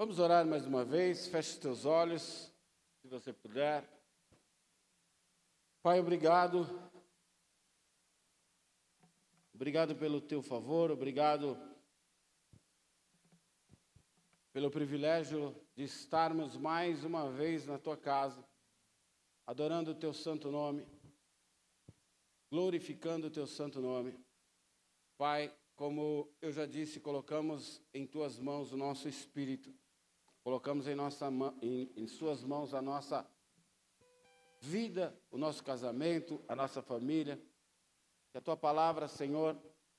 Vamos orar mais uma vez. Feche os teus olhos, se você puder. Pai, obrigado. Obrigado pelo teu favor, obrigado pelo privilégio de estarmos mais uma vez na tua casa, adorando o teu santo nome, glorificando o teu santo nome. Pai, como eu já disse, colocamos em tuas mãos o nosso espírito. Colocamos em, nossa, em, em Suas mãos a nossa vida, o nosso casamento, a nossa família. Que a Tua palavra, Senhor,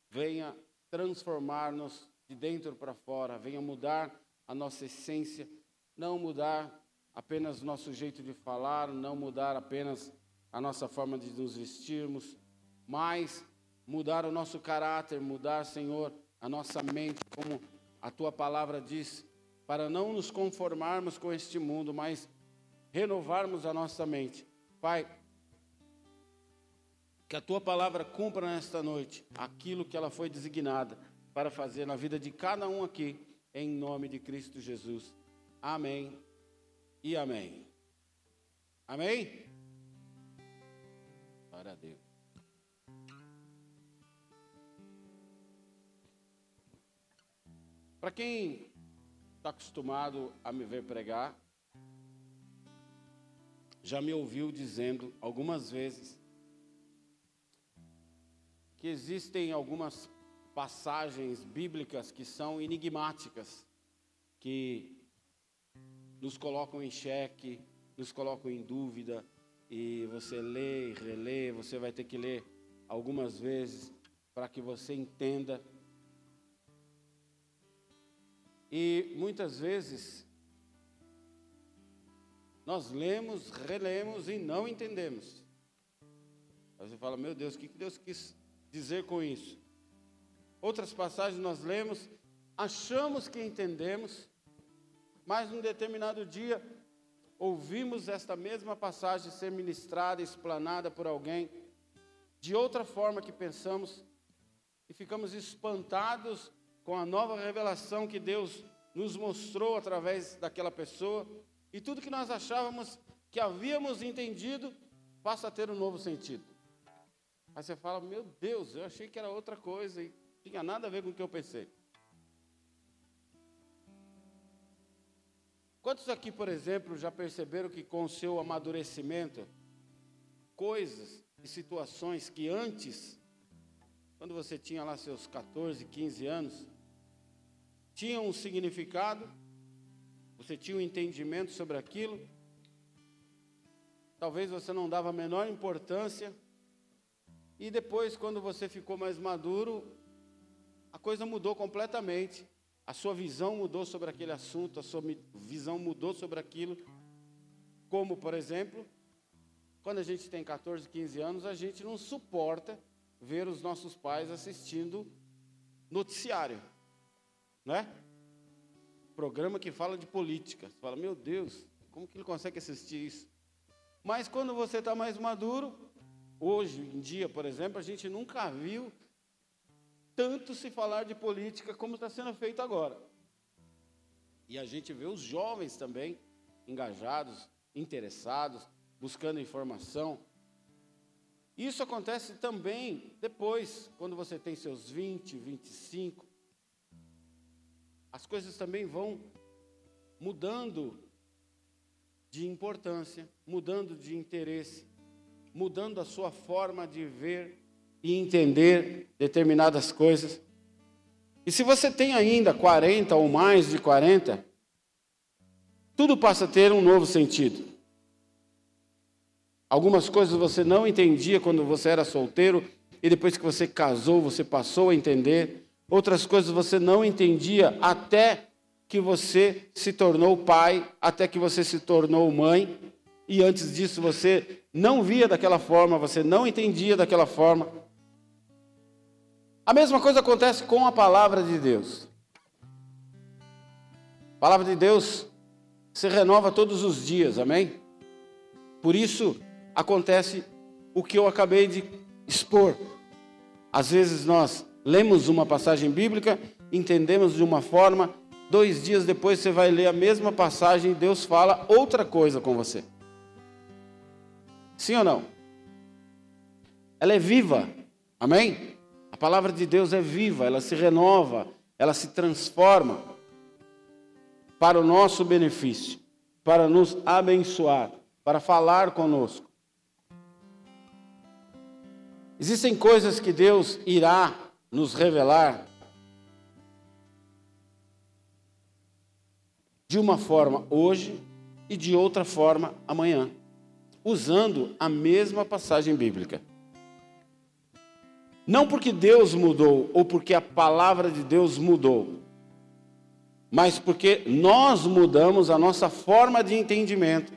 venha transformar-nos de dentro para fora, venha mudar a nossa essência, não mudar apenas o nosso jeito de falar, não mudar apenas a nossa forma de nos vestirmos, mas mudar o nosso caráter, mudar, Senhor, a nossa mente, como a tua palavra diz, para não nos conformarmos com este mundo, mas renovarmos a nossa mente. Pai, que a tua palavra cumpra nesta noite aquilo que ela foi designada para fazer na vida de cada um aqui, em nome de Cristo Jesus. Amém e amém. Amém? Glória a Deus. Para quem está acostumado a me ver pregar, já me ouviu dizendo algumas vezes que existem algumas passagens bíblicas que são enigmáticas, que nos colocam em xeque, nos colocam em dúvida, e você lê e relê, você vai ter que ler algumas vezes para que você entenda e muitas vezes nós lemos, relemos e não entendemos. Aí você fala, meu Deus, o que Deus quis dizer com isso? Outras passagens nós lemos, achamos que entendemos, mas num determinado dia ouvimos esta mesma passagem ser ministrada, explanada por alguém, de outra forma que pensamos, e ficamos espantados com a nova revelação que Deus nos mostrou através daquela pessoa, e tudo que nós achávamos que havíamos entendido passa a ter um novo sentido. Aí você fala: Meu Deus, eu achei que era outra coisa e tinha nada a ver com o que eu pensei. Quantos aqui, por exemplo, já perceberam que com o seu amadurecimento, coisas e situações que antes, quando você tinha lá seus 14, 15 anos, tinha um significado, você tinha um entendimento sobre aquilo, talvez você não dava a menor importância, e depois, quando você ficou mais maduro, a coisa mudou completamente. A sua visão mudou sobre aquele assunto, a sua visão mudou sobre aquilo. Como, por exemplo, quando a gente tem 14, 15 anos, a gente não suporta ver os nossos pais assistindo noticiário né? Programa que fala de política. Você fala, meu Deus, como que ele consegue assistir isso? Mas quando você está mais maduro, hoje em dia, por exemplo, a gente nunca viu tanto se falar de política como está sendo feito agora. E a gente vê os jovens também engajados, interessados, buscando informação. Isso acontece também depois, quando você tem seus 20, 25, as coisas também vão mudando de importância, mudando de interesse, mudando a sua forma de ver e entender determinadas coisas. E se você tem ainda 40 ou mais de 40, tudo passa a ter um novo sentido. Algumas coisas você não entendia quando você era solteiro e depois que você casou, você passou a entender. Outras coisas você não entendia até que você se tornou pai, até que você se tornou mãe, e antes disso você não via daquela forma, você não entendia daquela forma. A mesma coisa acontece com a palavra de Deus. A palavra de Deus se renova todos os dias, amém? Por isso acontece o que eu acabei de expor. Às vezes nós lemos uma passagem bíblica, entendemos de uma forma, dois dias depois você vai ler a mesma passagem e Deus fala outra coisa com você. Sim ou não? Ela é viva, amém? A palavra de Deus é viva, ela se renova, ela se transforma para o nosso benefício, para nos abençoar, para falar conosco. Existem coisas que Deus irá nos revelar de uma forma hoje e de outra forma amanhã, usando a mesma passagem bíblica. Não porque Deus mudou ou porque a palavra de Deus mudou, mas porque nós mudamos a nossa forma de entendimento.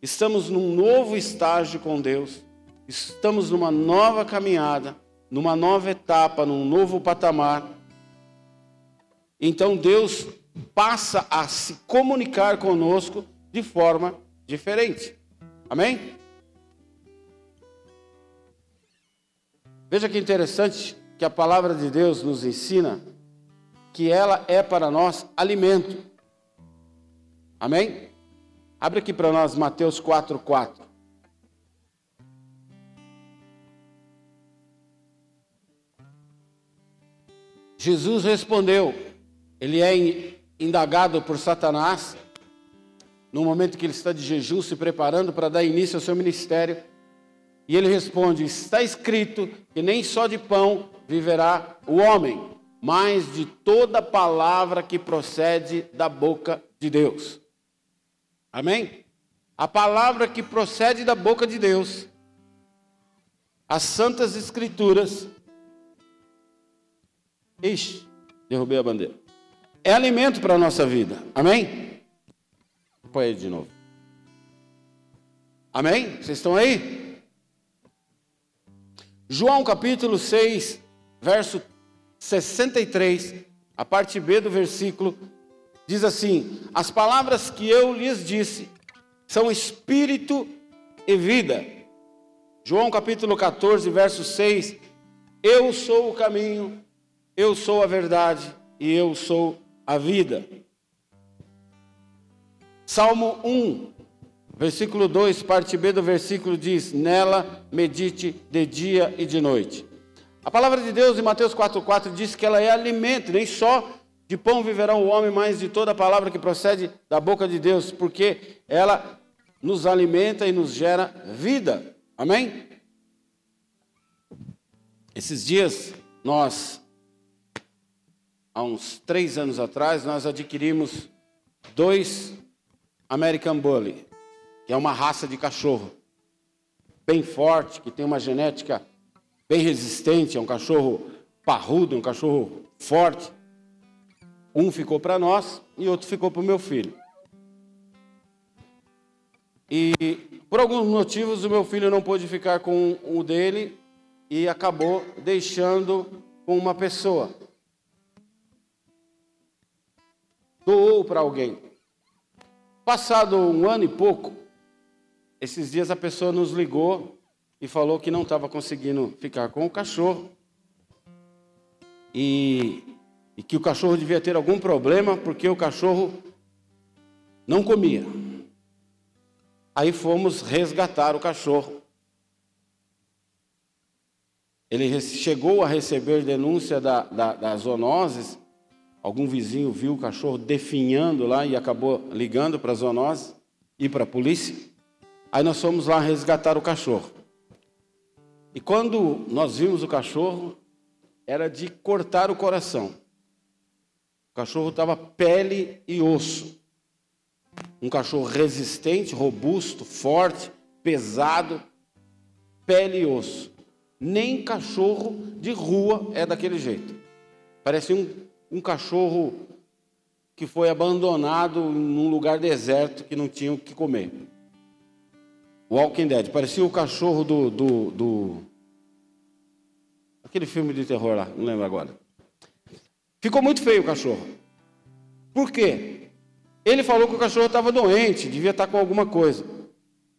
Estamos num novo estágio com Deus, estamos numa nova caminhada, numa nova etapa, num novo patamar. Então Deus passa a se comunicar conosco de forma diferente. Amém? Veja que interessante que a palavra de Deus nos ensina que ela é para nós alimento. Amém? Abre aqui para nós Mateus 4, Jesus respondeu, ele é indagado por Satanás, no momento que ele está de jejum, se preparando para dar início ao seu ministério. E ele responde: Está escrito que nem só de pão viverá o homem, mas de toda palavra que procede da boca de Deus. Amém? A palavra que procede da boca de Deus, as santas escrituras. Ixi, derrubei a bandeira é alimento para a nossa vida. Amém? Põe aí de novo. Amém? Vocês estão aí? João capítulo 6, verso 63, a parte B do versículo, diz assim: As palavras que eu lhes disse são espírito e vida. João capítulo 14, verso 6: Eu sou o caminho, eu sou a verdade e eu sou a vida. Salmo 1, versículo 2, parte B do versículo diz: Nela medite de dia e de noite. A palavra de Deus em Mateus 4,4 diz que ela é alimento, nem só de pão viverá o homem, mas de toda a palavra que procede da boca de Deus, porque ela nos alimenta e nos gera vida. Amém? Esses dias nós há uns três anos atrás, nós adquirimos dois American Bully, que é uma raça de cachorro bem forte, que tem uma genética bem resistente, é um cachorro parrudo, um cachorro forte. Um ficou para nós e outro ficou para o meu filho. E por alguns motivos o meu filho não pôde ficar com o dele e acabou deixando com uma pessoa. Doou para alguém. Passado um ano e pouco, esses dias a pessoa nos ligou e falou que não estava conseguindo ficar com o cachorro e, e que o cachorro devia ter algum problema porque o cachorro não comia. Aí fomos resgatar o cachorro. Ele chegou a receber denúncia da, da, das zoonoses Algum vizinho viu o cachorro definhando lá e acabou ligando para a zoonose e para a polícia. Aí nós fomos lá resgatar o cachorro. E quando nós vimos o cachorro, era de cortar o coração. O cachorro estava pele e osso. Um cachorro resistente, robusto, forte, pesado, pele e osso. Nem cachorro de rua é daquele jeito. Parece um um cachorro que foi abandonado num lugar deserto que não tinha o que comer. Walking Dead, parecia o cachorro do, do, do, aquele filme de terror lá, não lembro agora. Ficou muito feio o cachorro. Por quê? Ele falou que o cachorro estava doente, devia estar com alguma coisa.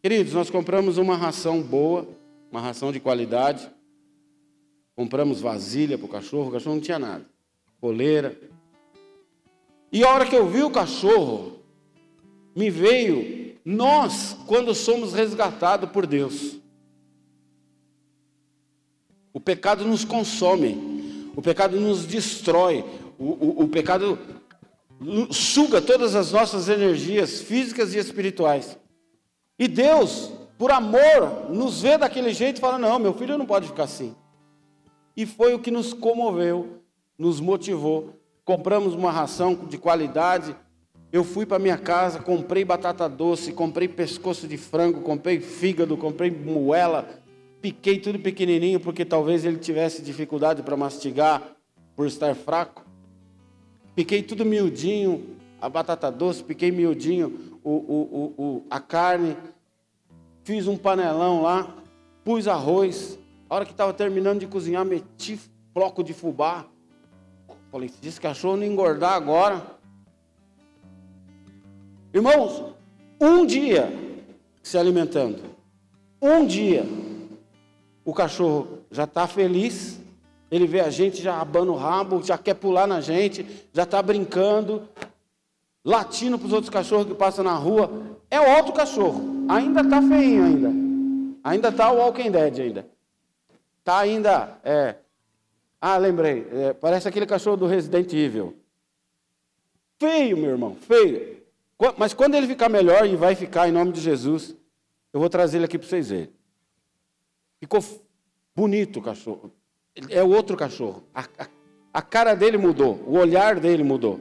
Queridos, nós compramos uma ração boa, uma ração de qualidade. Compramos vasilha para o cachorro, o cachorro não tinha nada coleira. E a hora que eu vi o cachorro, me veio nós, quando somos resgatados por Deus. O pecado nos consome, o pecado nos destrói, o, o, o pecado suga todas as nossas energias físicas e espirituais. E Deus, por amor, nos vê daquele jeito e fala: Não, meu filho não pode ficar assim. E foi o que nos comoveu, nos motivou. Compramos uma ração de qualidade. Eu fui para minha casa, comprei batata doce, comprei pescoço de frango, comprei fígado, comprei moela, piquei tudo pequenininho porque talvez ele tivesse dificuldade para mastigar por estar fraco. Piquei tudo miudinho, a batata doce, piquei miudinho o, o, o, o, a carne, fiz um panelão lá, pus arroz. A hora que estava terminando de cozinhar, meti bloco de fubá. Falei, se esse cachorro não engordar agora. Irmãos, um dia se alimentando, um dia, o cachorro já está feliz, ele vê a gente já abando o rabo, já quer pular na gente, já está brincando, latindo para os outros cachorros que passam na rua. É outro cachorro. Ainda está feinho ainda. Ainda está o Walking Dead ainda. Está ainda. É... Ah, lembrei. É, parece aquele cachorro do Resident Evil. Feio, meu irmão, feio. Mas quando ele ficar melhor, e vai ficar em nome de Jesus, eu vou trazer ele aqui para vocês verem. Ficou bonito o cachorro é outro cachorro. A, a, a cara dele mudou, o olhar dele mudou.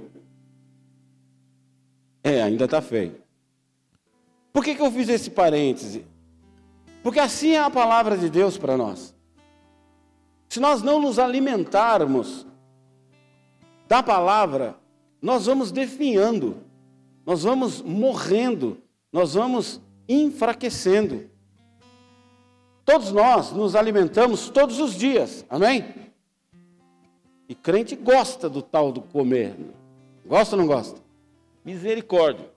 É, ainda está feio. Por que, que eu fiz esse parêntese? Porque assim é a palavra de Deus para nós. Se nós não nos alimentarmos da palavra, nós vamos definhando, nós vamos morrendo, nós vamos enfraquecendo. Todos nós nos alimentamos todos os dias, amém? E crente gosta do tal do comer. Gosta ou não gosta? Misericórdia.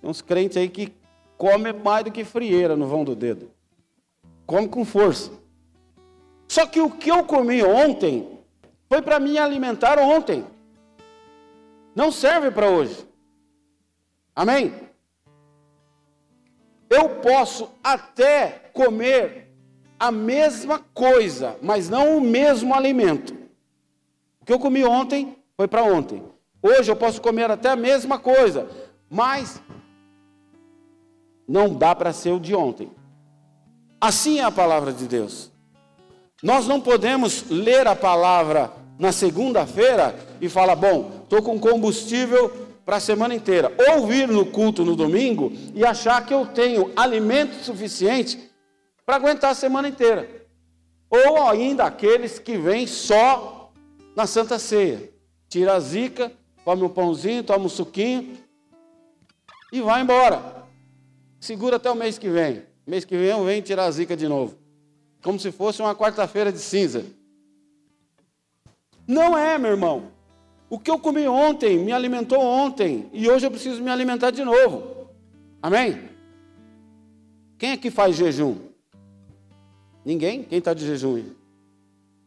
Tem uns crentes aí que comem mais do que frieira no vão do dedo. Come com força. Só que o que eu comi ontem foi para me alimentar ontem. Não serve para hoje. Amém? Eu posso até comer a mesma coisa, mas não o mesmo alimento. O que eu comi ontem foi para ontem. Hoje eu posso comer até a mesma coisa, mas não dá para ser o de ontem. Assim é a palavra de Deus. Nós não podemos ler a palavra na segunda-feira e falar: bom, estou com combustível para a semana inteira. Ou vir no culto no domingo e achar que eu tenho alimento suficiente para aguentar a semana inteira. Ou ainda aqueles que vêm só na Santa Ceia. Tira a zica, come um pãozinho, toma um suquinho e vai embora. Segura até o mês que vem. Mês que vem eu venho tirar a zica de novo. Como se fosse uma quarta-feira de cinza. Não é, meu irmão. O que eu comi ontem me alimentou ontem e hoje eu preciso me alimentar de novo. Amém? Quem é que faz jejum? Ninguém? Quem está de jejum?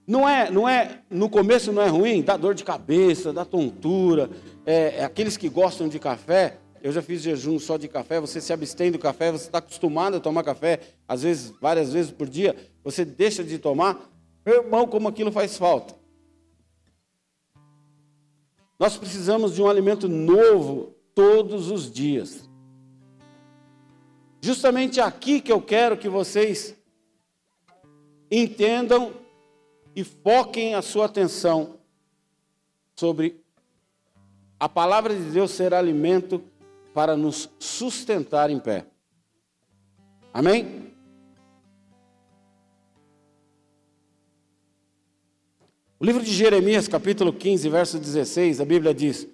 Não é, não é, no começo não é ruim, dá dor de cabeça, dá tontura. É, é, aqueles que gostam de café, eu já fiz jejum só de café, você se abstém do café, você está acostumado a tomar café, às vezes, várias vezes por dia, você deixa de tomar, meu irmão, como aquilo faz falta. Nós precisamos de um alimento novo todos os dias. Justamente aqui que eu quero que vocês entendam e foquem a sua atenção sobre a palavra de Deus ser alimento para nos sustentar em pé. Amém? O livro de Jeremias, capítulo 15, verso 16, a Bíblia diz: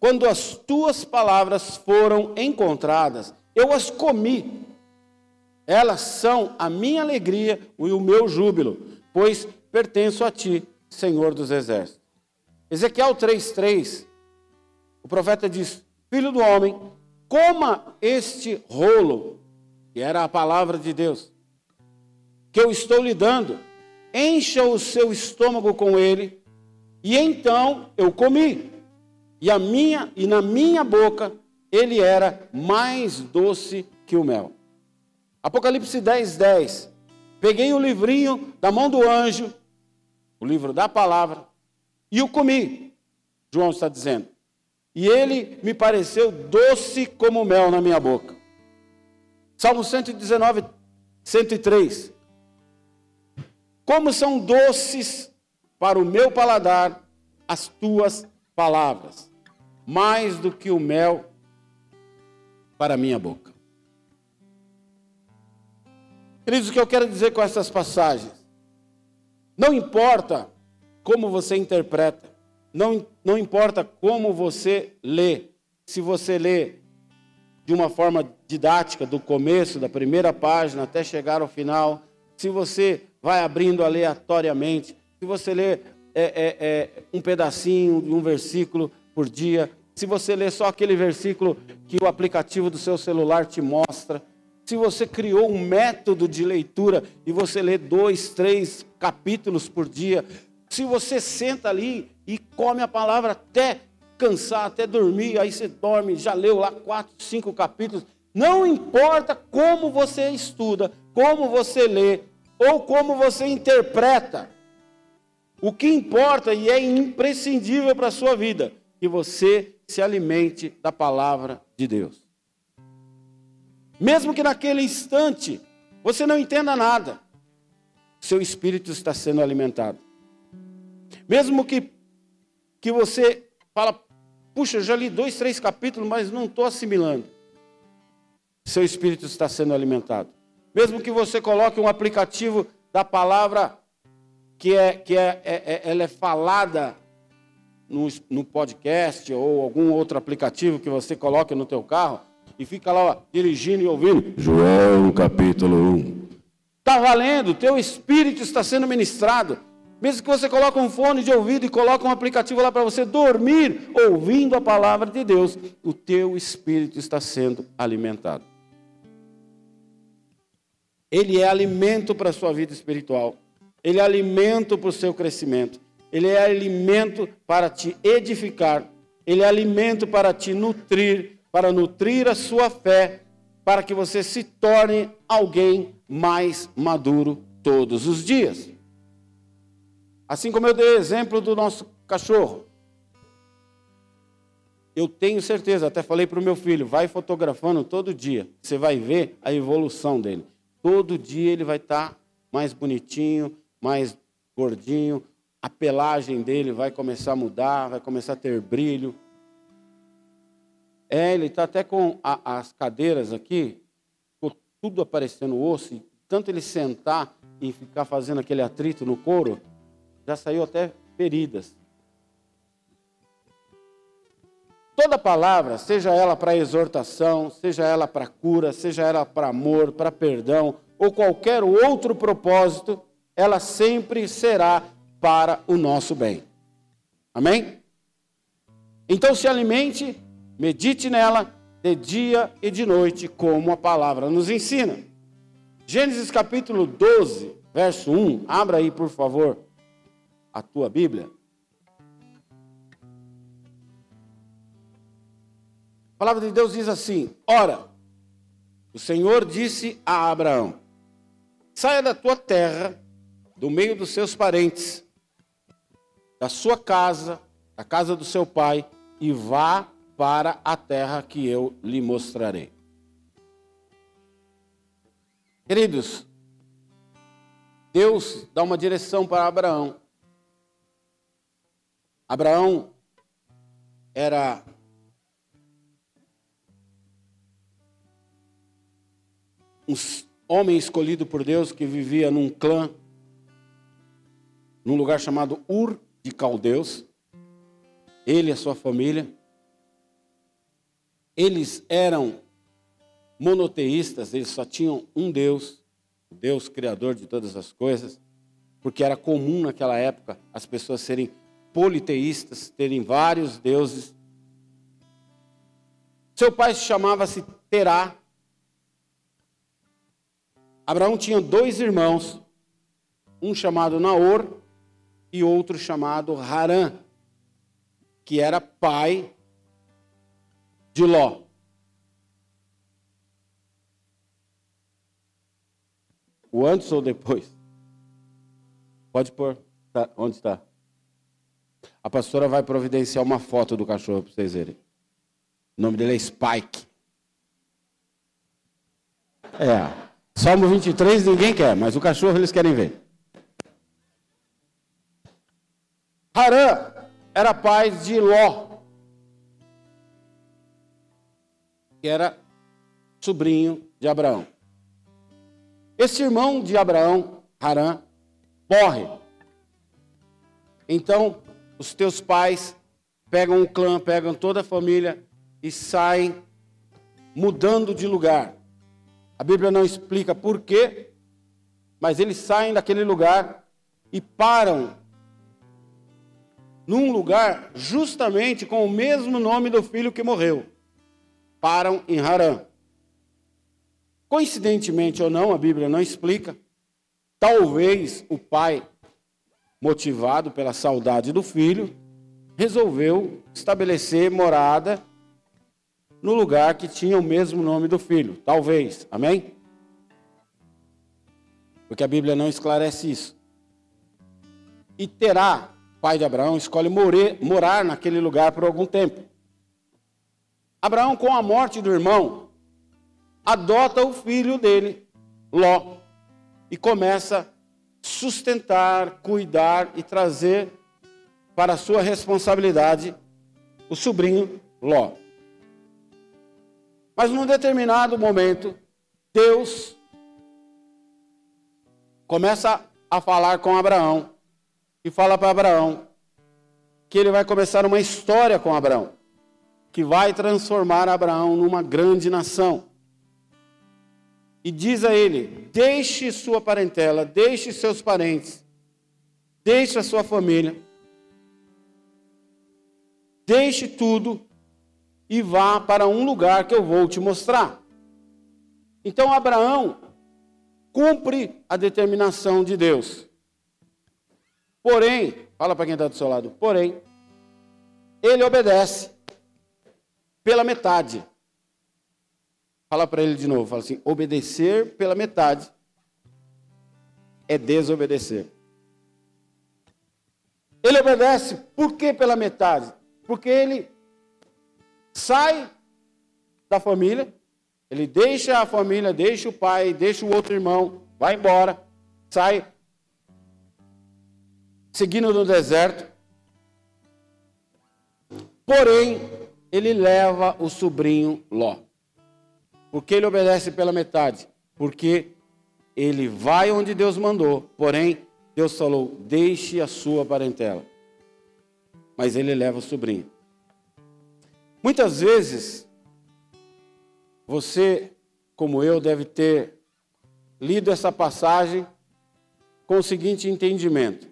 Quando as tuas palavras foram encontradas, eu as comi elas são a minha alegria e o meu júbilo, pois pertenço a ti, Senhor dos Exércitos. Ezequiel 3,3, o profeta diz: Filho do homem, coma este rolo, que era a palavra de Deus, que eu estou lhe dando, encha o seu estômago com ele, e então eu comi. e a minha e na minha boca ele era mais doce que o mel. Apocalipse 10, 10. Peguei o livrinho da mão do anjo, o livro da palavra, e o comi. João está dizendo. E ele me pareceu doce como mel na minha boca. Salmo 119, 103. Como são doces para o meu paladar as tuas palavras, mais do que o mel para a minha boca. Queridos, o que eu quero dizer com essas passagens? Não importa como você interpreta, não, não importa como você lê, se você lê de uma forma didática, do começo, da primeira página até chegar ao final, se você vai abrindo aleatoriamente, se você lê é, é, é, um pedacinho de um versículo por dia, se você lê só aquele versículo que o aplicativo do seu celular te mostra, se você criou um método de leitura e você lê dois, três capítulos por dia, se você senta ali e come a palavra até cansar, até dormir, aí você dorme, já leu lá quatro, cinco capítulos, não importa como você estuda, como você lê ou como você interpreta, o que importa e é imprescindível para a sua vida, que você se alimente da palavra de Deus. Mesmo que naquele instante você não entenda nada, seu espírito está sendo alimentado. Mesmo que, que você fala, puxa, já li dois, três capítulos, mas não estou assimilando. Seu espírito está sendo alimentado. Mesmo que você coloque um aplicativo da palavra que é, que é, é, é ela é falada no, no podcast ou algum outro aplicativo que você coloque no teu carro e fica lá ó, dirigindo e ouvindo. João capítulo 1. Está valendo, teu espírito está sendo ministrado. Mesmo que você coloque um fone de ouvido e coloque um aplicativo lá para você dormir, ouvindo a palavra de Deus, o teu espírito está sendo alimentado. Ele é alimento para a sua vida espiritual ele é alimento para o seu crescimento, ele é alimento para te edificar, ele é alimento para te nutrir, para nutrir a sua fé, para que você se torne alguém mais maduro todos os dias. Assim como eu dei exemplo do nosso cachorro. Eu tenho certeza, até falei para o meu filho, vai fotografando todo dia. Você vai ver a evolução dele. Todo dia ele vai estar tá mais bonitinho, mais gordinho, a pelagem dele vai começar a mudar, vai começar a ter brilho. É, ele está até com a, as cadeiras aqui, tudo aparecendo osso, e tanto ele sentar e ficar fazendo aquele atrito no couro, já saiu até feridas. Toda palavra, seja ela para exortação, seja ela para cura, seja ela para amor, para perdão, ou qualquer outro propósito, ela sempre será para o nosso bem. Amém? Então se alimente, medite nela de dia e de noite, como a palavra nos ensina. Gênesis capítulo 12, verso 1. Abra aí, por favor, a tua Bíblia. A palavra de Deus diz assim: Ora, o Senhor disse a Abraão: Saia da tua terra do meio dos seus parentes, da sua casa, da casa do seu pai, e vá para a terra que eu lhe mostrarei. Queridos, Deus dá uma direção para Abraão. Abraão era um homem escolhido por Deus que vivia num clã num lugar chamado Ur de Caldeus. Ele e a sua família. Eles eram monoteístas, eles só tinham um Deus, Deus criador de todas as coisas, porque era comum naquela época as pessoas serem politeístas, terem vários deuses. Seu pai chamava-se Terá. Abraão tinha dois irmãos, um chamado Naor e outro chamado Harã. que era pai de Ló. O antes ou depois? Pode pôr. Tá, onde está? A pastora vai providenciar uma foto do cachorro para vocês verem. O nome dele é Spike. É. Salmo 23 ninguém quer, mas o cachorro eles querem ver. Harã era pai de Ló, que era sobrinho de Abraão. Esse irmão de Abraão, Harã, morre. Então, os teus pais pegam o clã, pegam toda a família e saem mudando de lugar. A Bíblia não explica por quê, mas eles saem daquele lugar e param num lugar justamente com o mesmo nome do filho que morreu. Param em Harã. Coincidentemente ou não, a Bíblia não explica. Talvez o pai, motivado pela saudade do filho, resolveu estabelecer morada no lugar que tinha o mesmo nome do filho. Talvez. Amém? Porque a Bíblia não esclarece isso. E Terá, pai de Abraão, escolhe morar, naquele lugar por algum tempo. Abraão, com a morte do irmão, adota o filho dele, Ló, e começa sustentar, cuidar e trazer para sua responsabilidade o sobrinho Ló. Mas num determinado momento, Deus começa a falar com Abraão e fala para Abraão que ele vai começar uma história com Abraão, que vai transformar Abraão numa grande nação. E diz a ele: deixe sua parentela, deixe seus parentes, deixe a sua família, deixe tudo e vá para um lugar que eu vou te mostrar. Então Abraão cumpre a determinação de Deus. Porém, fala para quem está do seu lado, porém, ele obedece pela metade. Fala para ele de novo, fala assim: obedecer pela metade é desobedecer. Ele obedece por que pela metade? Porque ele sai da família, ele deixa a família, deixa o pai, deixa o outro irmão, vai embora, sai seguindo no deserto. Porém, ele leva o sobrinho Ló. Porque ele obedece pela metade? Porque ele vai onde Deus mandou, porém, Deus falou: deixe a sua parentela. Mas ele leva o sobrinho. Muitas vezes, você, como eu, deve ter lido essa passagem com o seguinte entendimento: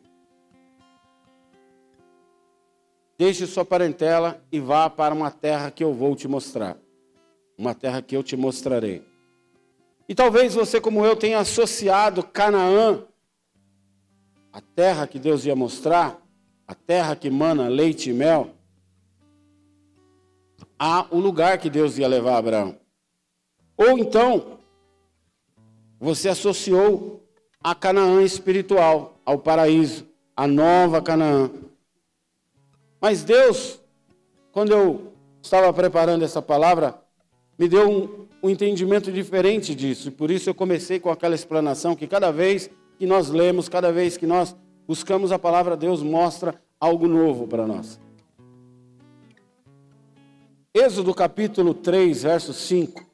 Deixe sua parentela e vá para uma terra que eu vou te mostrar. Uma terra que eu te mostrarei. E talvez você, como eu, tenha associado Canaã, a terra que Deus ia mostrar, a terra que mana leite e mel, a o lugar que Deus ia levar Abraão. Ou então, você associou a Canaã espiritual, ao paraíso, a nova Canaã. Mas Deus, quando eu estava preparando essa palavra, me deu um, um entendimento diferente disso. E por isso eu comecei com aquela explanação que cada vez que nós lemos, cada vez que nós buscamos a palavra, Deus mostra algo novo para nós. Êxodo capítulo 3, verso 5.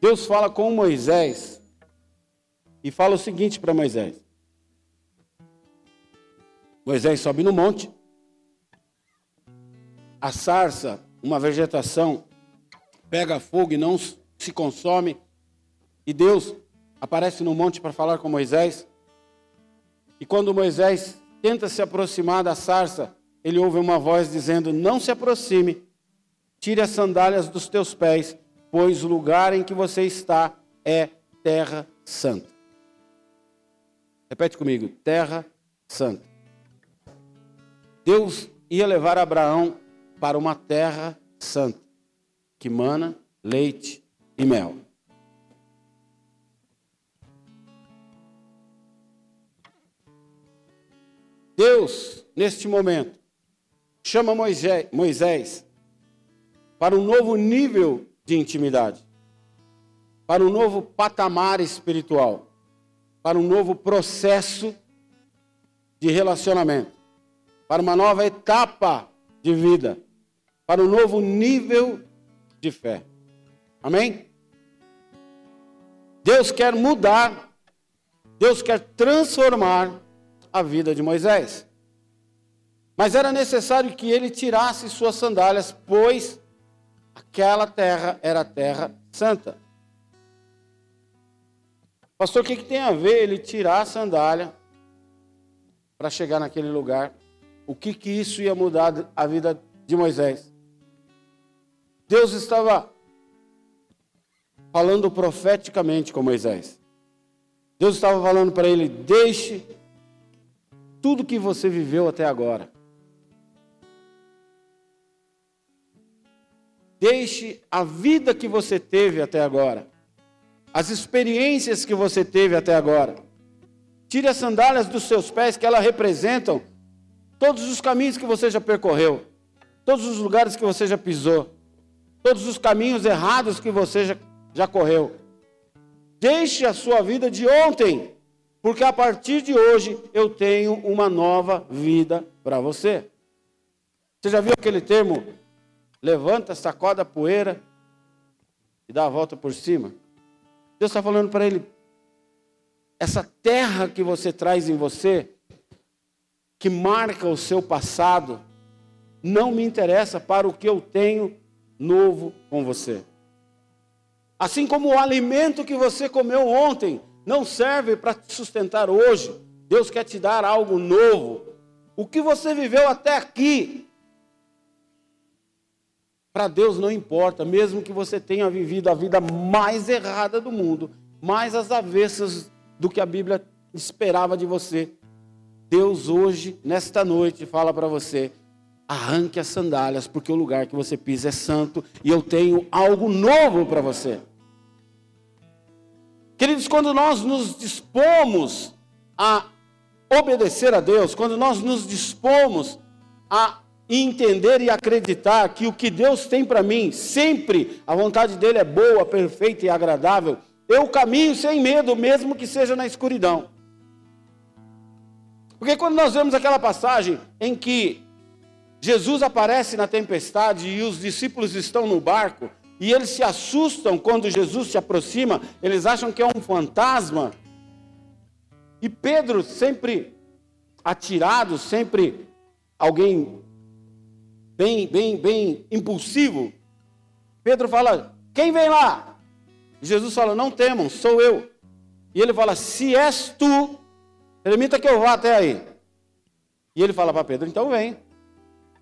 Deus fala com Moisés e fala o seguinte para Moisés: Moisés sobe no monte, a sarça, uma vegetação, pega fogo e não se consome, e Deus aparece no monte para falar com Moisés. E quando Moisés tenta se aproximar da sarça, ele ouve uma voz dizendo: Não se aproxime, tire as sandálias dos teus pés, pois o lugar em que você está é terra santa. Repete comigo: terra santa. Deus ia levar Abraão para uma terra santa, que mana leite e mel. Deus, neste momento, chama Moisés para um novo nível de intimidade, para um novo patamar espiritual, para um novo processo de relacionamento, para uma nova etapa de vida, para um novo nível de fé. Amém? Deus quer mudar, Deus quer transformar a vida de Moisés. Mas era necessário que ele tirasse suas sandálias, pois aquela terra era terra santa. Pastor, o que, que tem a ver ele tirar a sandália para chegar naquele lugar? O que, que isso ia mudar a vida de Moisés? Deus estava falando profeticamente com Moisés. Deus estava falando para ele: deixe tudo que você viveu até agora. Deixe a vida que você teve até agora, as experiências que você teve até agora. Tire as sandálias dos seus pés, que elas representam todos os caminhos que você já percorreu, todos os lugares que você já pisou, todos os caminhos errados que você já, já correu. Deixe a sua vida de ontem porque a partir de hoje eu tenho uma nova vida para você. Você já viu aquele termo? Levanta, sacode a poeira e dá a volta por cima. Deus está falando para ele: essa terra que você traz em você, que marca o seu passado, não me interessa para o que eu tenho novo com você. Assim como o alimento que você comeu ontem não serve para te sustentar hoje. Deus quer te dar algo novo. O que você viveu até aqui, para Deus não importa, mesmo que você tenha vivido a vida mais errada do mundo, mais às avessas do que a Bíblia esperava de você. Deus hoje, nesta noite, fala para você: arranque as sandálias, porque o lugar que você pisa é santo e eu tenho algo novo para você. Queridos, quando nós nos dispomos a obedecer a Deus, quando nós nos dispomos a entender e acreditar que o que Deus tem para mim, sempre a vontade dele é boa, perfeita e agradável, eu caminho sem medo, mesmo que seja na escuridão. Porque quando nós vemos aquela passagem em que Jesus aparece na tempestade e os discípulos estão no barco, e eles se assustam quando Jesus se aproxima, eles acham que é um fantasma. E Pedro, sempre atirado, sempre alguém bem, bem, bem impulsivo. Pedro fala: Quem vem lá? Jesus fala: Não temam, sou eu. E ele fala: Se és tu, permita que eu vá até aí. E ele fala para Pedro: Então vem.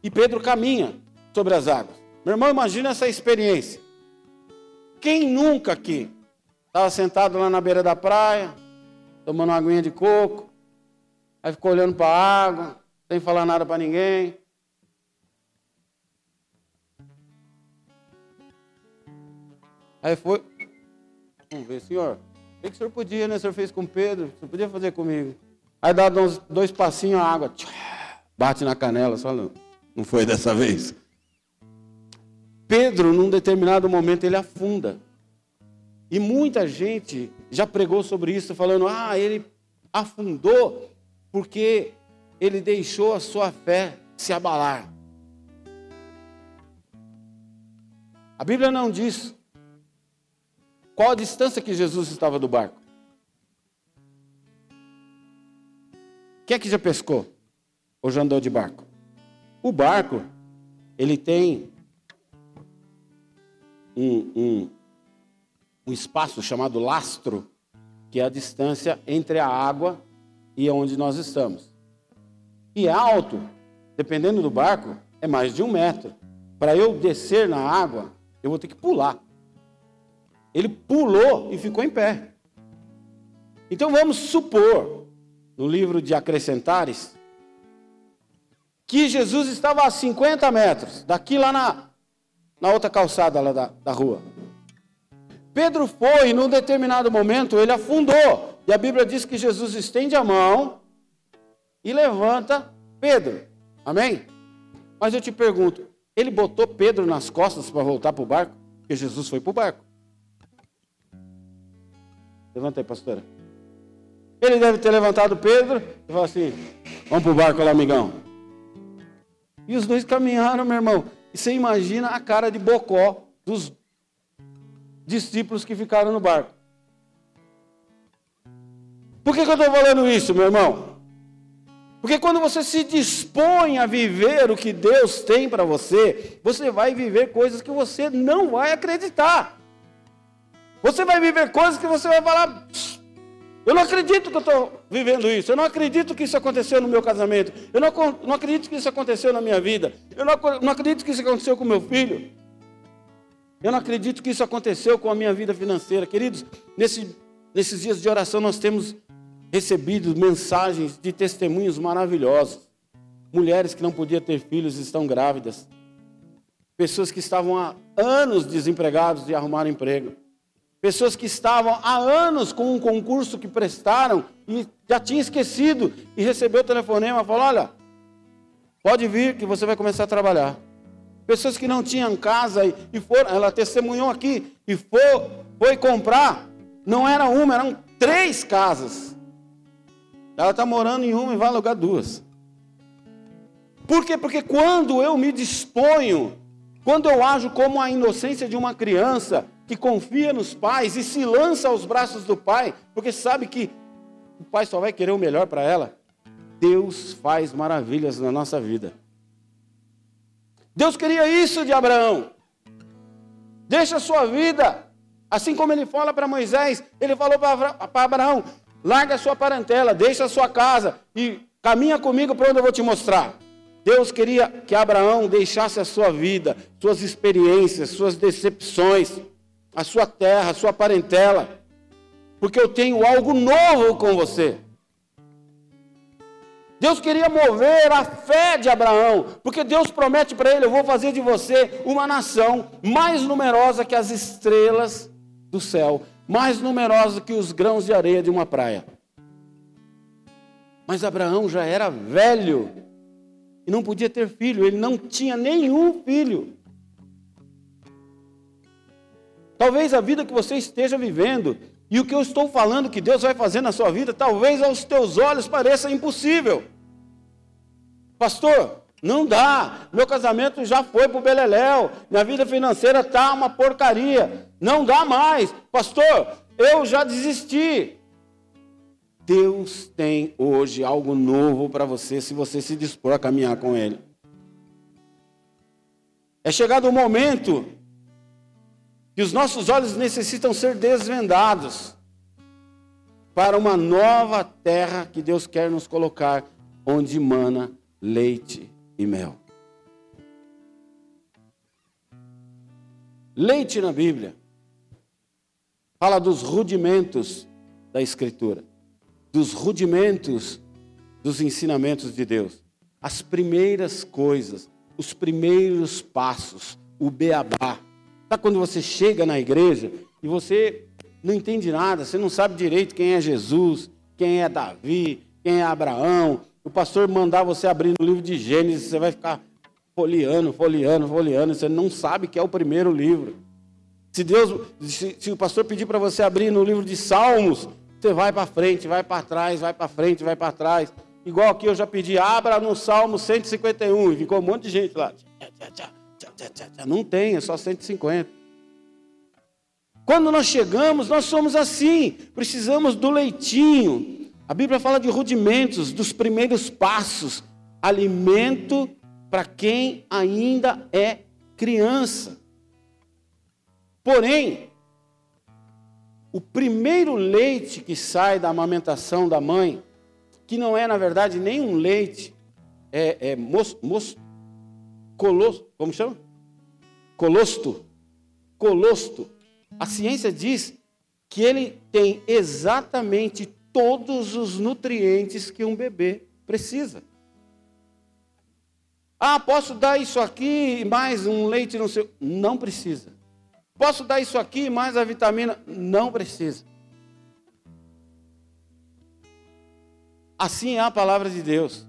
E Pedro caminha sobre as águas. Meu irmão, imagina essa experiência. Quem nunca aqui estava sentado lá na beira da praia, tomando uma aguinha de coco, aí ficou olhando para a água, sem falar nada para ninguém. Aí foi, vamos ver, senhor, o que o senhor podia, né? O senhor fez com Pedro, o senhor podia fazer comigo. Aí dá uns dois passinhos, a água bate na canela, só não, não foi dessa vez. Pedro, num determinado momento, ele afunda. E muita gente já pregou sobre isso, falando: ah, ele afundou porque ele deixou a sua fé se abalar. A Bíblia não diz qual a distância que Jesus estava do barco. Quem é que já pescou? Ou já andou de barco? O barco, ele tem um, um, um espaço chamado lastro, que é a distância entre a água e onde nós estamos. E é alto, dependendo do barco, é mais de um metro. Para eu descer na água, eu vou ter que pular. Ele pulou e ficou em pé. Então vamos supor, no livro de Acrescentares, que Jesus estava a 50 metros, daqui lá na, na outra calçada lá da, da rua. Pedro foi, e num determinado momento, ele afundou. E a Bíblia diz que Jesus estende a mão e levanta Pedro. Amém? Mas eu te pergunto, ele botou Pedro nas costas para voltar para o barco? Porque Jesus foi para o barco. Levanta aí, pastora. Ele deve ter levantado Pedro e falou assim: Vamos para o barco lá, amigão. E os dois caminharam, meu irmão. E você imagina a cara de bocó dos discípulos que ficaram no barco. Por que, que eu estou falando isso, meu irmão? Porque quando você se dispõe a viver o que Deus tem para você, você vai viver coisas que você não vai acreditar. Você vai viver coisas que você vai falar. Eu não acredito que eu estou vivendo isso. Eu não acredito que isso aconteceu no meu casamento. Eu não, não acredito que isso aconteceu na minha vida. Eu não, não acredito que isso aconteceu com meu filho. Eu não acredito que isso aconteceu com a minha vida financeira. Queridos, nesse, nesses dias de oração nós temos recebido mensagens de testemunhos maravilhosos. Mulheres que não podiam ter filhos estão grávidas. Pessoas que estavam há anos desempregados de arrumar emprego. Pessoas que estavam há anos com um concurso que prestaram e já tinham esquecido e recebeu o telefonema falou: Olha, pode vir que você vai começar a trabalhar. Pessoas que não tinham casa e, e foram, ela testemunhou aqui, e foi, foi comprar, não era uma, eram três casas. Ela está morando em uma e vai alugar duas. Por quê? Porque quando eu me disponho, quando eu ajo como a inocência de uma criança que confia nos pais e se lança aos braços do pai, porque sabe que o pai só vai querer o melhor para ela, Deus faz maravilhas na nossa vida. Deus queria isso de Abraão. Deixa a sua vida. Assim como ele fala para Moisés, ele falou para Abraão: larga a sua parentela, deixa a sua casa e caminha comigo para onde eu vou te mostrar. Deus queria que Abraão deixasse a sua vida, suas experiências, suas decepções, a sua terra, a sua parentela, porque eu tenho algo novo com você. Deus queria mover a fé de Abraão, porque Deus promete para ele: Eu vou fazer de você uma nação mais numerosa que as estrelas do céu, mais numerosa que os grãos de areia de uma praia. Mas Abraão já era velho e não podia ter filho, ele não tinha nenhum filho. Talvez a vida que você esteja vivendo e o que eu estou falando que Deus vai fazer na sua vida, talvez aos teus olhos pareça impossível. Pastor, não dá. Meu casamento já foi para o Beleléu. Minha vida financeira está uma porcaria. Não dá mais. Pastor, eu já desisti. Deus tem hoje algo novo para você se você se dispor a caminhar com Ele. É chegado o momento que os nossos olhos necessitam ser desvendados para uma nova terra que Deus quer nos colocar, onde mana leite e mel. Leite na Bíblia fala dos rudimentos da Escritura, dos rudimentos dos ensinamentos de Deus, as primeiras coisas, os primeiros passos, o beabá. Sabe quando você chega na igreja e você não entende nada, você não sabe direito quem é Jesus, quem é Davi, quem é Abraão. O pastor mandar você abrir no livro de Gênesis, você vai ficar folheando, folheando, folheando, você não sabe que é o primeiro livro. Se Deus, se, se o pastor pedir para você abrir no livro de Salmos, você vai para frente, vai para trás, vai para frente, vai para trás. Igual aqui eu já pedi, abra no Salmo 151, e ficou um monte de gente lá. Tchá, tchá, não tem, é só 150. Quando nós chegamos, nós somos assim, precisamos do leitinho. A Bíblia fala de rudimentos, dos primeiros passos, alimento para quem ainda é criança. Porém, o primeiro leite que sai da amamentação da mãe, que não é na verdade nem um leite, é, é como chama? Colosto. Colosto. A ciência diz que ele tem exatamente todos os nutrientes que um bebê precisa. Ah, posso dar isso aqui mais um leite no seu. Não precisa. Posso dar isso aqui mais a vitamina? Não precisa. Assim é a palavra de Deus.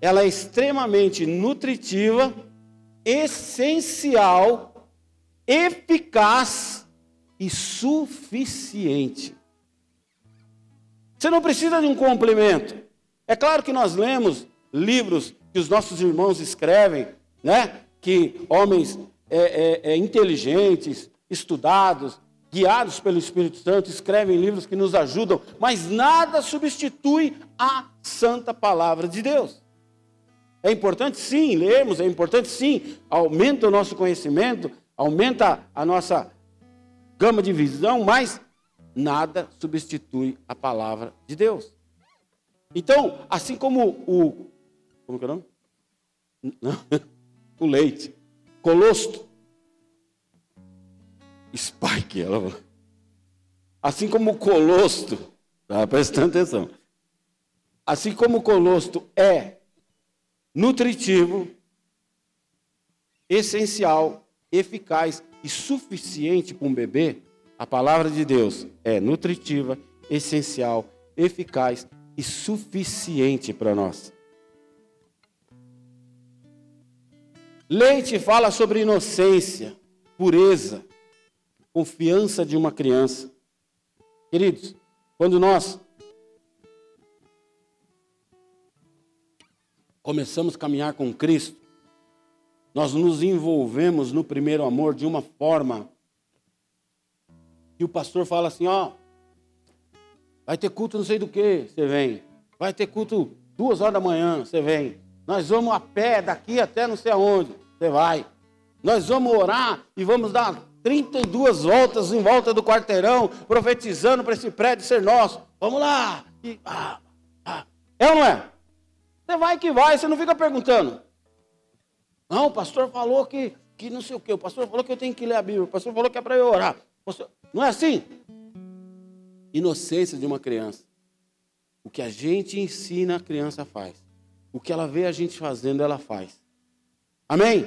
Ela é extremamente nutritiva, essencial, eficaz e suficiente. Você não precisa de um complemento. É claro que nós lemos livros que os nossos irmãos escrevem, né? Que homens é, é, é, inteligentes, estudados, guiados pelo Espírito Santo, escrevem livros que nos ajudam, mas nada substitui a santa palavra de Deus. É importante sim lermos, é importante sim, aumenta o nosso conhecimento, aumenta a nossa gama de visão, mas nada substitui a palavra de Deus. Então, assim como o. Como que é o nome? o leite. Colosto. Spike, ela falou. Assim como o colosto. Tá prestando atenção. Assim como o colosto é nutritivo, essencial, eficaz e suficiente para um bebê, a palavra de Deus é nutritiva, essencial, eficaz e suficiente para nós. Leite fala sobre inocência, pureza, confiança de uma criança. Queridos, quando nós começamos a caminhar com Cristo, nós nos envolvemos no primeiro amor de uma forma e o pastor fala assim: ó, vai ter culto não sei do que, você vem. Vai ter culto duas horas da manhã, você vem. Nós vamos a pé daqui até não sei aonde, você vai. Nós vamos orar e vamos dar 32 voltas em volta do quarteirão, profetizando para esse prédio ser nosso. Vamos lá. E, ah, ah. É ou não é? Você vai que vai, você não fica perguntando. Não, o pastor falou que, que não sei o quê. O pastor falou que eu tenho que ler a Bíblia. O pastor falou que é para eu orar. Não é assim? Inocência de uma criança. O que a gente ensina, a criança faz. O que ela vê a gente fazendo, ela faz. Amém?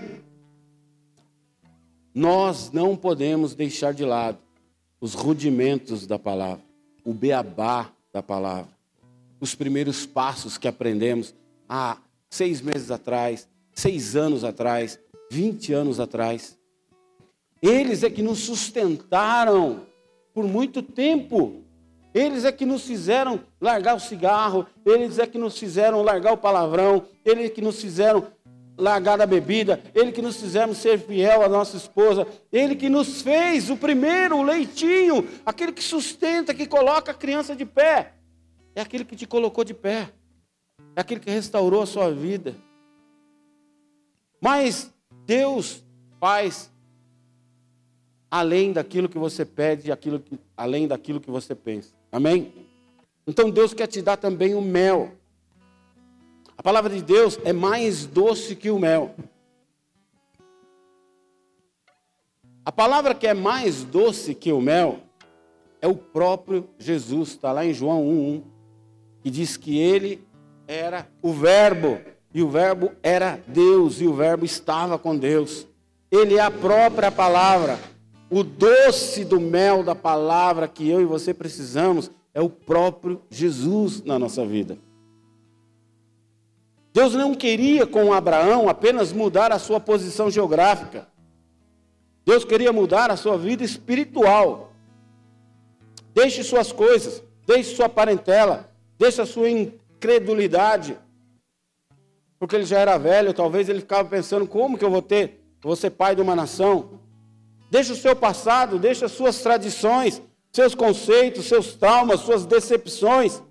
Nós não podemos deixar de lado os rudimentos da palavra, o beabá da palavra, os primeiros passos que aprendemos há seis meses atrás, seis anos atrás, vinte anos atrás. Eles é que nos sustentaram por muito tempo. Eles é que nos fizeram largar o cigarro, eles é que nos fizeram largar o palavrão, eles é que nos fizeram largar a bebida, ele que nos fizeram ser fiel à nossa esposa, ele que nos fez o primeiro, o leitinho, aquele que sustenta, que coloca a criança de pé, é aquele que te colocou de pé, é aquele que restaurou a sua vida. Mas Deus faz além daquilo que você pede, aquilo que, além daquilo que você pensa. Amém? Então Deus quer te dar também o mel. A palavra de Deus é mais doce que o mel. A palavra que é mais doce que o mel é o próprio Jesus, está lá em João 1,1, que diz que ele era o Verbo, e o Verbo era Deus, e o Verbo estava com Deus. Ele é a própria palavra. O doce do mel da palavra que eu e você precisamos é o próprio Jesus na nossa vida. Deus não queria com Abraão apenas mudar a sua posição geográfica. Deus queria mudar a sua vida espiritual. Deixe suas coisas, deixe sua parentela, deixe a sua incredulidade. Porque ele já era velho, talvez ele ficava pensando: como que eu vou ter, vou ser pai de uma nação? Deixa o seu passado, deixa as suas tradições, seus conceitos, seus traumas, suas decepções,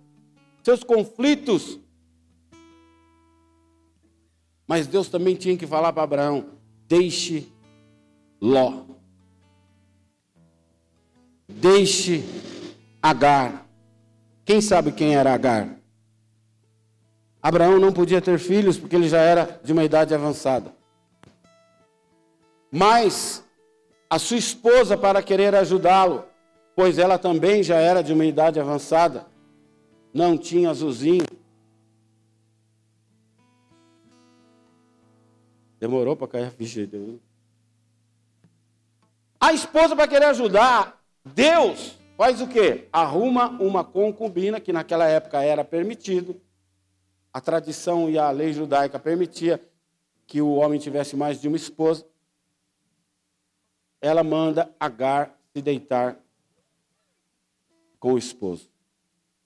seus conflitos. Mas Deus também tinha que falar para Abraão: deixe Ló. Deixe Agar. Quem sabe quem era Agar? Abraão não podia ter filhos porque ele já era de uma idade avançada. Mas a sua esposa para querer ajudá-lo, pois ela também já era de uma idade avançada, não tinha azulzinho. Demorou para cair a ficha. A esposa vai querer ajudar. Deus faz o quê? Arruma uma concubina, que naquela época era permitido. A tradição e a lei judaica permitia que o homem tivesse mais de uma esposa. Ela manda Agar se deitar com o esposo.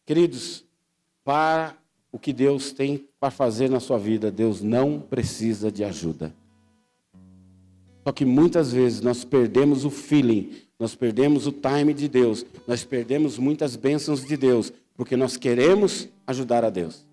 Queridos, para o que Deus tem para fazer na sua vida, Deus não precisa de ajuda. Só que muitas vezes nós perdemos o feeling, nós perdemos o time de Deus, nós perdemos muitas bênçãos de Deus, porque nós queremos ajudar a Deus.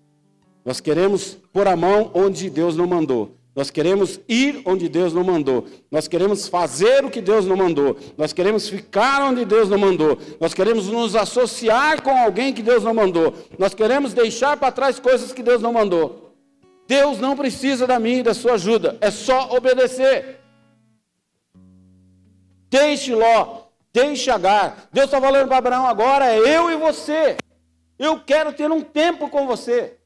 Nós queremos pôr a mão onde Deus não mandou. Nós queremos ir onde Deus não mandou. Nós queremos fazer o que Deus não mandou. Nós queremos ficar onde Deus não mandou. Nós queremos nos associar com alguém que Deus não mandou. Nós queremos deixar para trás coisas que Deus não mandou. Deus não precisa da minha e da sua ajuda. É só obedecer. Deixe Ló, deixe Agar. Deus está falando para Abraão agora, é eu e você. Eu quero ter um tempo com você.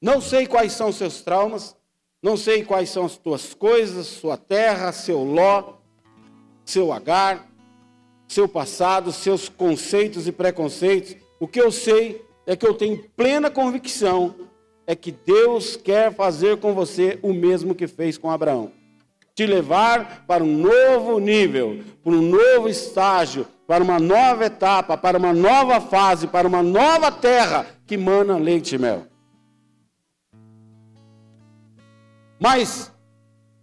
Não sei quais são os seus traumas, não sei quais são as tuas coisas, sua terra, seu ló, seu agar, seu passado, seus conceitos e preconceitos. O que eu sei é que eu tenho plena convicção é que Deus quer fazer com você o mesmo que fez com Abraão. Te levar para um novo nível, para um novo estágio, para uma nova etapa, para uma nova fase, para uma nova terra que mana leite e mel. Mas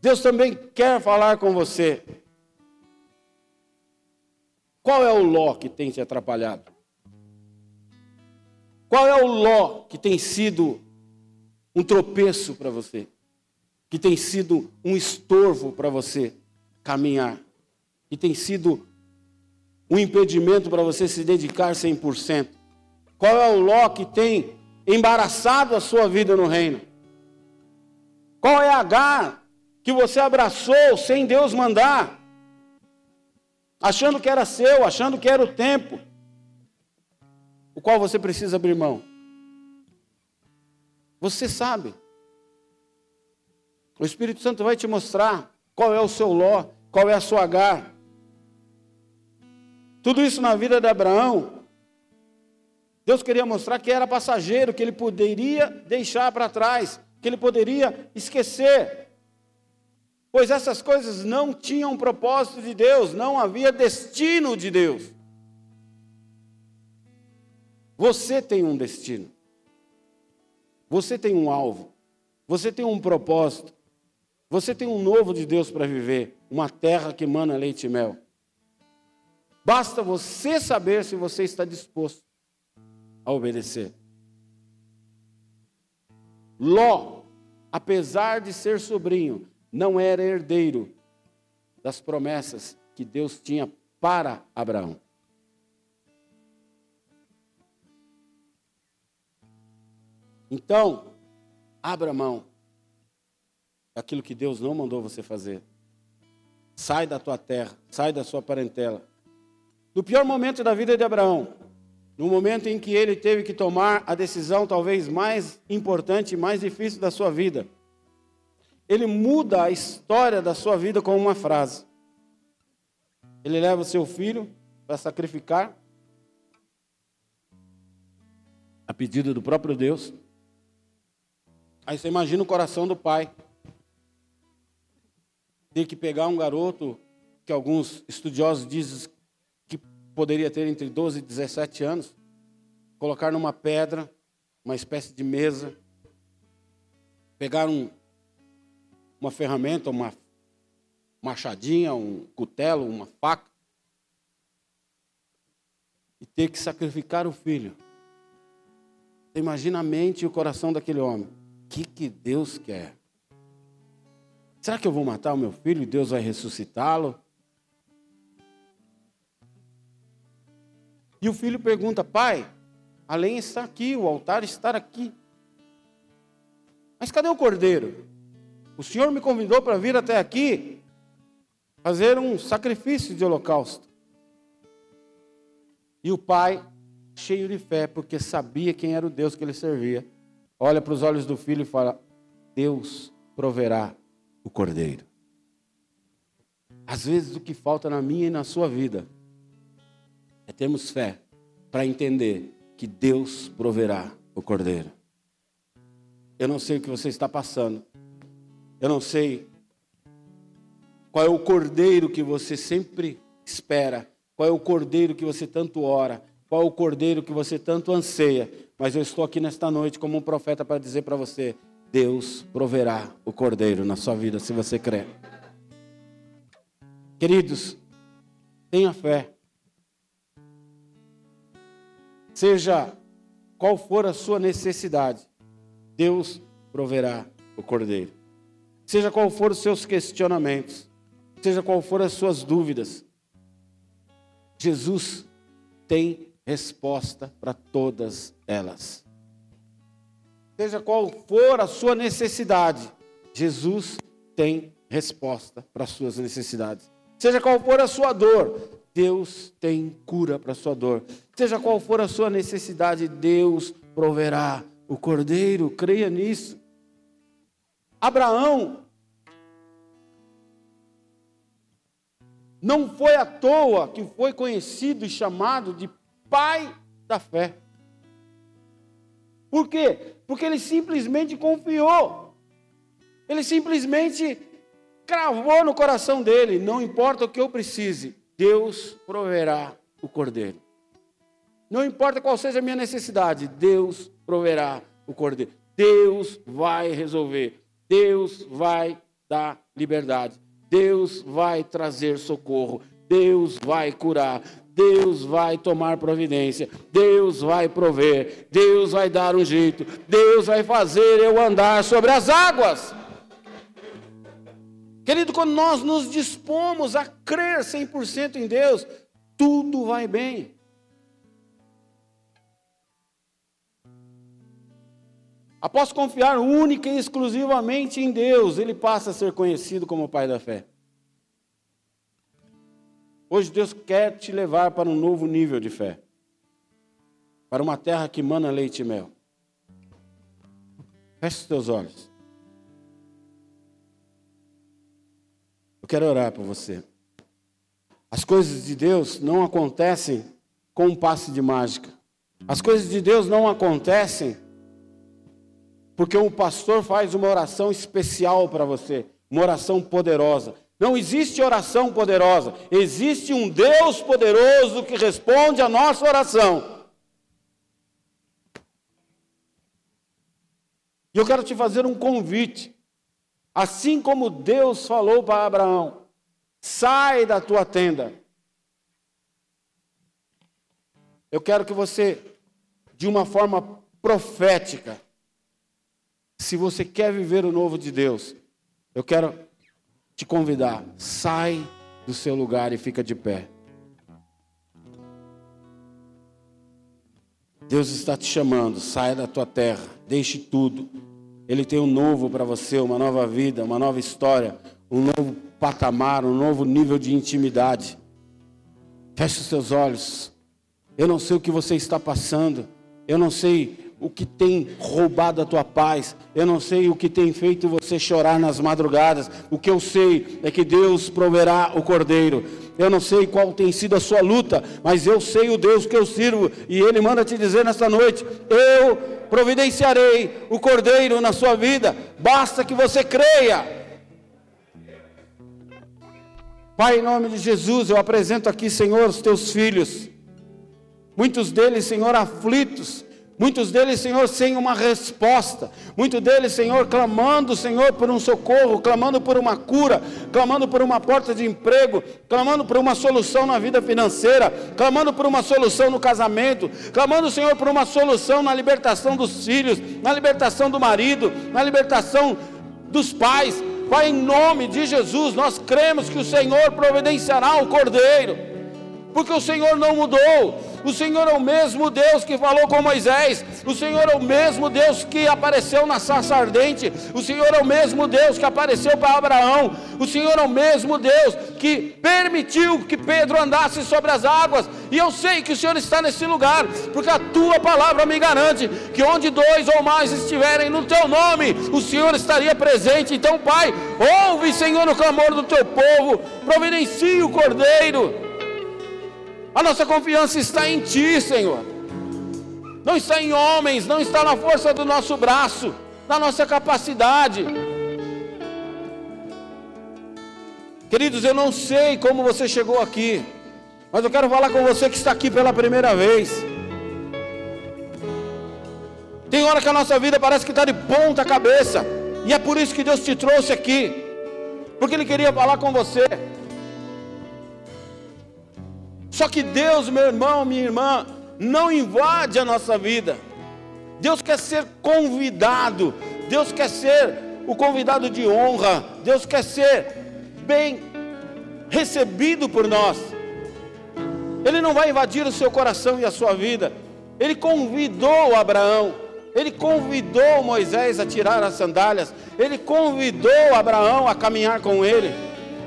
Deus também quer falar com você. Qual é o ló que tem te atrapalhado? Qual é o ló que tem sido um tropeço para você? Que tem sido um estorvo para você caminhar? Que tem sido um impedimento para você se dedicar 100%? Qual é o ló que tem embaraçado a sua vida no reino? Qual é a H que você abraçou sem Deus mandar? Achando que era seu, achando que era o tempo, o qual você precisa abrir mão. Você sabe. O Espírito Santo vai te mostrar qual é o seu ló, qual é a sua H. Tudo isso na vida de Abraão, Deus queria mostrar que era passageiro, que ele poderia deixar para trás que ele poderia esquecer. Pois essas coisas não tinham propósito de Deus, não havia destino de Deus. Você tem um destino. Você tem um alvo. Você tem um propósito. Você tem um novo de Deus para viver, uma terra que emana leite e mel. Basta você saber se você está disposto a obedecer. Ló, apesar de ser sobrinho, não era herdeiro das promessas que Deus tinha para Abraão. Então, abra mão daquilo que Deus não mandou você fazer. Sai da tua terra, sai da sua parentela. No pior momento da vida de Abraão, no momento em que ele teve que tomar a decisão talvez mais importante e mais difícil da sua vida. Ele muda a história da sua vida com uma frase. Ele leva o seu filho para sacrificar, a pedido do próprio Deus. Aí você imagina o coração do pai. Ter que pegar um garoto que alguns estudiosos dizem poderia ter entre 12 e 17 anos, colocar numa pedra, uma espécie de mesa, pegar um, uma ferramenta, uma machadinha, um cutelo, uma faca, e ter que sacrificar o filho. Você imagina a mente e o coração daquele homem. O que, que Deus quer? Será que eu vou matar o meu filho e Deus vai ressuscitá-lo? E o filho pergunta: Pai, a lenha está aqui, o altar está aqui. Mas cadê o cordeiro? O Senhor me convidou para vir até aqui fazer um sacrifício de holocausto. E o pai, cheio de fé, porque sabia quem era o Deus que ele servia, olha para os olhos do filho e fala: Deus proverá o cordeiro. Às vezes o que falta na minha e na sua vida é termos fé para entender que Deus proverá o cordeiro. Eu não sei o que você está passando. Eu não sei qual é o cordeiro que você sempre espera, qual é o cordeiro que você tanto ora, qual é o cordeiro que você tanto anseia, mas eu estou aqui nesta noite como um profeta para dizer para você: Deus proverá o cordeiro na sua vida, se você crer. Queridos, tenha fé. Seja qual for a sua necessidade, Deus proverá o cordeiro. Seja qual for os seus questionamentos, seja qual for as suas dúvidas, Jesus tem resposta para todas elas. Seja qual for a sua necessidade, Jesus tem resposta para as suas necessidades. Seja qual for a sua dor, Deus tem cura para sua dor. Seja qual for a sua necessidade, Deus proverá o cordeiro, creia nisso. Abraão não foi à toa que foi conhecido e chamado de pai da fé. Por quê? Porque ele simplesmente confiou. Ele simplesmente cravou no coração dele: não importa o que eu precise, Deus proverá o cordeiro. Não importa qual seja a minha necessidade, Deus proverá o cordeiro. Deus vai resolver. Deus vai dar liberdade. Deus vai trazer socorro. Deus vai curar. Deus vai tomar providência, Deus vai prover, Deus vai dar um jeito, Deus vai fazer eu andar sobre as águas. Querido, quando nós nos dispomos a crer 100% em Deus, tudo vai bem. Após confiar única e exclusivamente em Deus, ele passa a ser conhecido como Pai da fé. Hoje Deus quer te levar para um novo nível de fé. Para uma terra que mana leite e mel. Feche os teus olhos. Eu quero orar por você. As coisas de Deus não acontecem com um passe de mágica. As coisas de Deus não acontecem porque um pastor faz uma oração especial para você, uma oração poderosa. Não existe oração poderosa, existe um Deus poderoso que responde a nossa oração. E eu quero te fazer um convite. Assim como Deus falou para Abraão: sai da tua tenda. Eu quero que você, de uma forma profética, se você quer viver o novo de Deus, eu quero te convidar, sai do seu lugar e fica de pé. Deus está te chamando, saia da tua terra, deixe tudo. Ele tem um novo para você, uma nova vida, uma nova história, um novo patamar, um novo nível de intimidade. Feche os seus olhos. Eu não sei o que você está passando. Eu não sei o que tem roubado a tua paz. Eu não sei o que tem feito você chorar nas madrugadas. O que eu sei é que Deus proverá o cordeiro. Eu não sei qual tem sido a sua luta, mas eu sei o Deus que eu sirvo e Ele manda te dizer nesta noite: eu providenciarei o cordeiro na sua vida. Basta que você creia. Pai, em nome de Jesus, eu apresento aqui, Senhor, os teus filhos. Muitos deles, Senhor, aflitos, Muitos deles, Senhor, sem uma resposta. Muitos deles, Senhor, clamando, Senhor, por um socorro, clamando por uma cura, clamando por uma porta de emprego, clamando por uma solução na vida financeira, clamando por uma solução no casamento, clamando, Senhor, por uma solução na libertação dos filhos, na libertação do marido, na libertação dos pais. Pai, em nome de Jesus, nós cremos que o Senhor providenciará o cordeiro, porque o Senhor não mudou O Senhor é o mesmo Deus que falou com Moisés. O Senhor é o mesmo Deus que apareceu na sarça ardente. O Senhor é o mesmo Deus que apareceu para Abraão. O Senhor é o mesmo Deus que permitiu que Pedro andasse sobre as águas. E eu sei que o Senhor está nesse lugar, porque a tua palavra me garante que onde dois ou mais estiverem no teu nome, o Senhor estaria presente. Então, Pai, ouve, Senhor, o clamor do teu povo, providencie o cordeiro. A nossa confiança está em Ti, Senhor. Não está em homens, não está na força do nosso braço, na nossa capacidade. Queridos, eu não sei como você chegou aqui, mas eu quero falar com você que está aqui pela primeira vez. Tem hora que a nossa vida parece que está de ponta cabeça, e é por isso que Deus te trouxe aqui, porque Ele queria falar com você. Só que Deus, meu irmão, minha irmã, não invade a nossa vida. Deus quer ser convidado. Deus quer ser o convidado de honra. Deus quer ser bem recebido por nós. Ele não vai invadir o seu coração e a sua vida. Ele convidou Abraão. Ele convidou Moisés a tirar as sandálias. Ele convidou Abraão a caminhar com ele.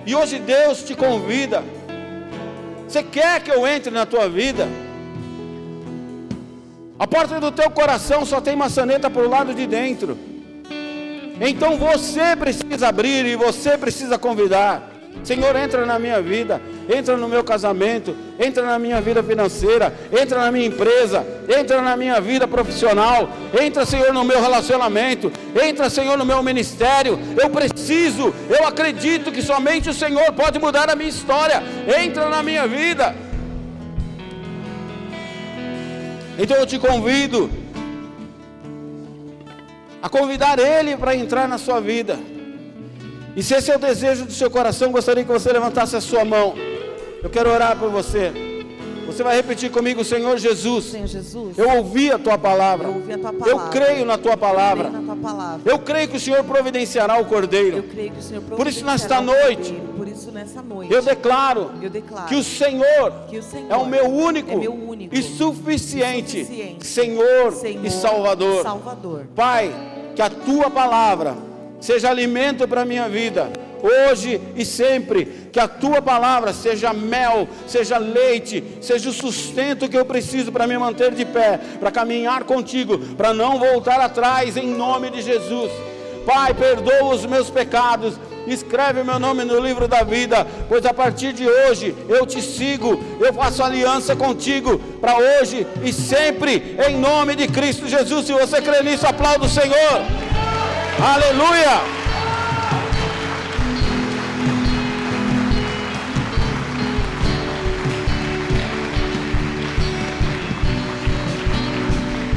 E hoje Deus te convida você quer que eu entre na tua vida? A porta do teu coração só tem maçaneta para o lado de dentro. Então você precisa abrir e você precisa convidar. Senhor, entra na minha vida, entra no meu casamento, entra na minha vida financeira, entra na minha empresa, entra na minha vida profissional, entra, Senhor, no meu relacionamento, entra, Senhor, no meu ministério. Eu preciso, eu acredito que somente o Senhor pode mudar a minha história. Entra na minha vida. Então eu te convido a convidar Ele para entrar na sua vida. E se esse é o desejo do seu coração, gostaria que você levantasse a sua mão. Eu quero orar por você. Você vai repetir comigo, Senhor Jesus. Senhor Jesus. Eu ouvi a tua palavra. Eu, ouvi a tua palavra. eu creio na tua palavra. Eu creio, tua palavra. eu creio que o Senhor providenciará o cordeiro. Eu creio que o Senhor Por isso nesta noite. Por isso nessa noite. Eu declaro, Eu declaro que o Senhor, que o Senhor é o meu único, é meu único e suficiente, suficiente Senhor, Senhor e Salvador. Salvador. Pai, que a tua palavra seja alimento para a minha vida, hoje e sempre. Que a tua palavra seja mel, seja leite, seja o sustento que eu preciso para me manter de pé, para caminhar contigo, para não voltar atrás, em nome de Jesus. Pai, perdoa os meus pecados. Escreve meu nome no livro da vida, pois a partir de hoje eu te sigo, eu faço aliança contigo para hoje e sempre, em nome de Cristo Jesus. Se você crê nisso, aplauda o Senhor. Aleluia!